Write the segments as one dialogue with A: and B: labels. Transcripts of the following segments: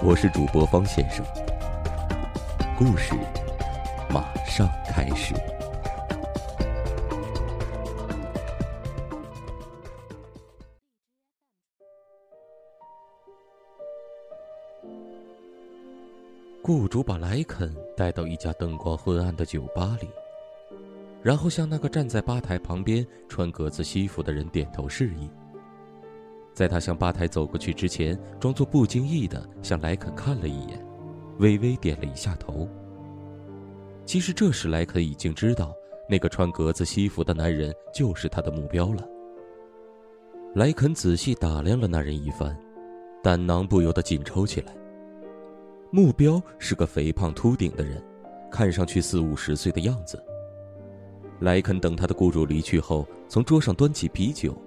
A: 我是主播方先生，故事马上开始。雇主把莱肯带到一家灯光昏暗的酒吧里，然后向那个站在吧台旁边穿格子西服的人点头示意。在他向吧台走过去之前，装作不经意的向莱肯看了一眼，微微点了一下头。其实这时莱肯已经知道，那个穿格子西服的男人就是他的目标了。莱肯仔细打量了那人一番，胆囊不由得紧抽起来。目标是个肥胖秃顶的人，看上去四五十岁的样子。莱肯等他的雇主离去后，从桌上端起啤酒，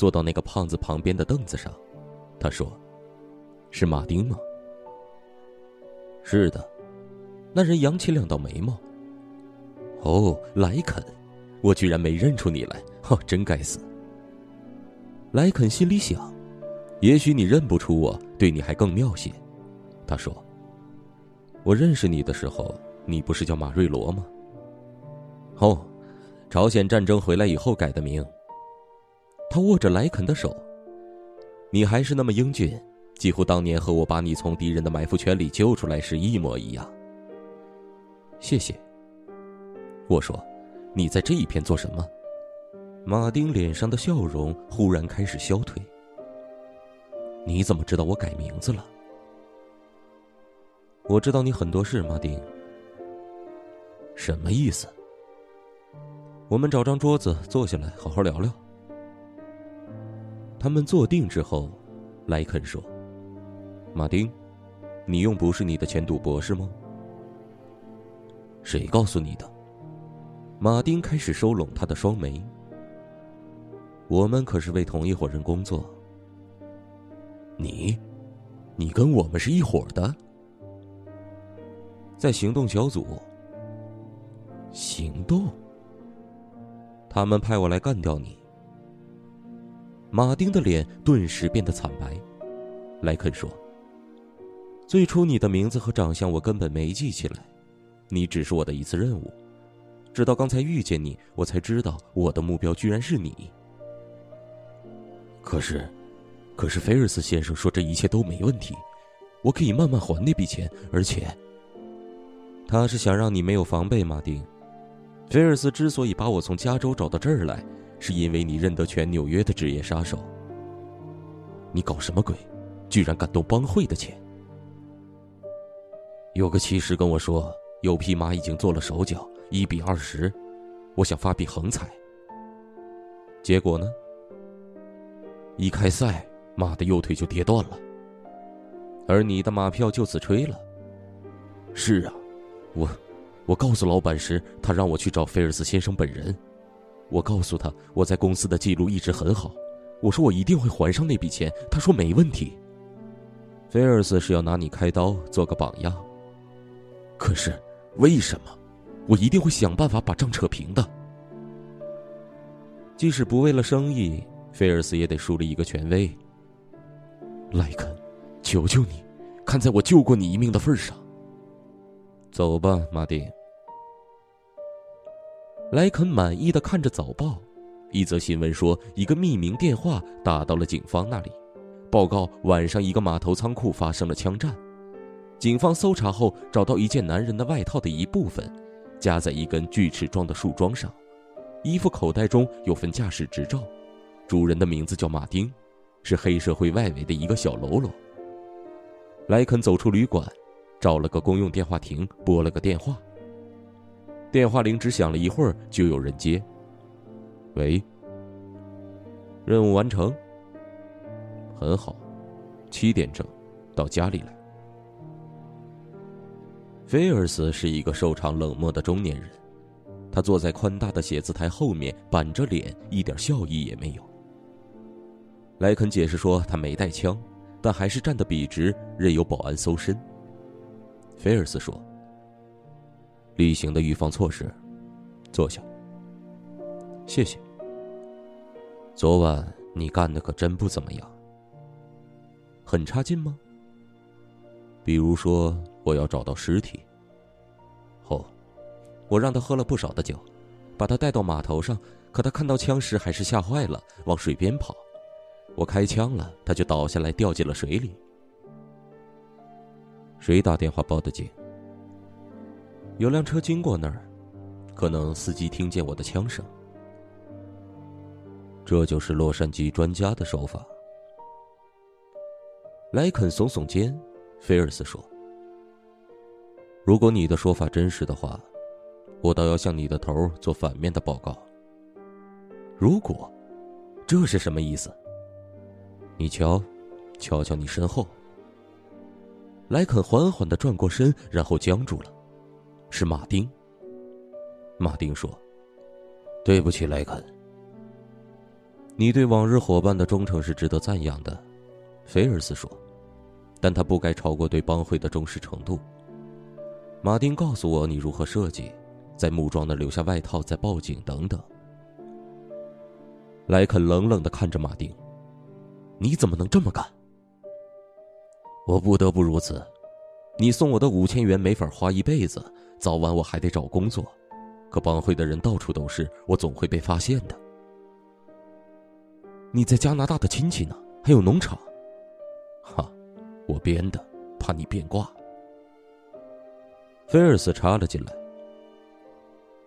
A: 坐到那个胖子旁边的凳子上。他说：“是马丁吗？”“是的。”那人扬起两道眉毛。“哦，莱肯，我居然没认出你来，哦，真该死。”莱肯心里想：“也许你认不出我，对你还更妙些。”他说。我认识你的时候，你不是叫马瑞罗吗？哦，朝鲜战争回来以后改的名。他握着莱肯的手。你还是那么英俊，几乎当年和我把你从敌人的埋伏圈里救出来时一模一样。谢谢。我说，你在这一片做什么？马丁脸上的笑容忽然开始消退。你怎么知道我改名字了？我知道你很多事，马丁。什么意思？我们找张桌子坐下来好好聊聊。他们坐定之后，莱肯说：“马丁，你用不是你的前读博士吗？”谁告诉你的？马丁开始收拢他的双眉。我们可是为同一伙人工作。你，你跟我们是一伙的。在行动小组。行动。他们派我来干掉你。马丁的脸顿时变得惨白。莱肯说：“最初你的名字和长相我根本没记起来，你只是我的一次任务。直到刚才遇见你，我才知道我的目标居然是你。可是，可是菲尔斯先生说这一切都没问题，我可以慢慢还那笔钱，而且……”他是想让你没有防备，马丁。菲尔斯之所以把我从加州找到这儿来，是因为你认得全纽约的职业杀手。你搞什么鬼？居然敢动帮会的钱！有个骑士跟我说，有匹马已经做了手脚，一比二十，我想发笔横财。结果呢？一开赛，马的右腿就跌断了，而你的马票就此吹了。是啊。我，我告诉老板时，他让我去找菲尔斯先生本人。我告诉他我在公司的记录一直很好，我说我一定会还上那笔钱。他说没问题。菲尔斯是要拿你开刀做个榜样。可是，为什么？我一定会想办法把账扯平的。即使不为了生意，菲尔斯也得树立一个权威。莱肯，求求你，看在我救过你一命的份上。走吧，马丁。莱肯满意的看着早报，一则新闻说，一个匿名电话打到了警方那里，报告晚上一个码头仓库发生了枪战。警方搜查后找到一件男人的外套的一部分，夹在一根锯齿状的树桩上，衣服口袋中有份驾驶执照，主人的名字叫马丁，是黑社会外围的一个小喽啰。莱肯走出旅馆。找了个公用电话亭，拨了个电话。电话铃只响了一会儿，就有人接。喂，任务完成。很好，七点整，到家里来。菲尔斯是一个瘦长冷漠的中年人，他坐在宽大的写字台后面，板着脸，一点笑意也没有。莱肯解释说他没带枪，但还是站得笔直，任由保安搜身。菲尔斯说：“例行的预防措施，坐下。谢谢。昨晚你干的可真不怎么样。很差劲吗？比如说。”我要找到尸体。哦，我让他喝了不少的酒，把他带到码头上，可他看到枪时还是吓坏了，往水边跑。我开枪了，他就倒下来掉进了水里。谁打电话报的警？有辆车经过那儿，可能司机听见我的枪声。这就是洛杉矶专家的手法。莱肯耸耸肩，菲尔斯说。如果你的说法真实的话，我倒要向你的头做反面的报告。如果，这是什么意思？你瞧，瞧瞧你身后。莱肯缓缓的转过身，然后僵住了。是马丁。马丁说：“对不起，莱肯。你对往日伙伴的忠诚是值得赞扬的。”菲尔斯说：“但他不该超过对帮会的忠实程度。”马丁告诉我你如何设计，在木桩那留下外套，再报警等等。莱肯冷冷的看着马丁：“你怎么能这么干？”我不得不如此。你送我的五千元没法花一辈子，早晚我还得找工作。可帮会的人到处都是，我总会被发现的。你在加拿大的亲戚呢？还有农场？哈，我编的，怕你变卦。菲尔斯插了进来。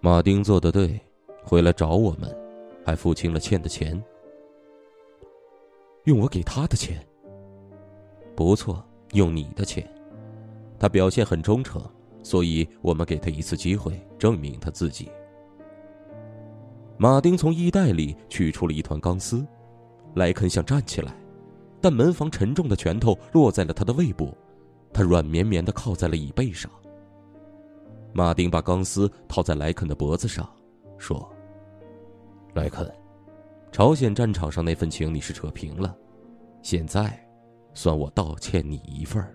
A: 马丁做的对，回来找我们，还付清了欠的钱。用我给他的钱。不错，用你的钱。他表现很忠诚，所以我们给他一次机会，证明他自己。马丁从衣袋里取出了一团钢丝，莱肯想站起来，但门房沉重的拳头落在了他的胃部，他软绵绵的靠在了椅背上。马丁把钢丝套在莱肯的脖子上，说：“莱肯，朝鲜战场上那份情你是扯平了，现在，算我道歉你一份儿。”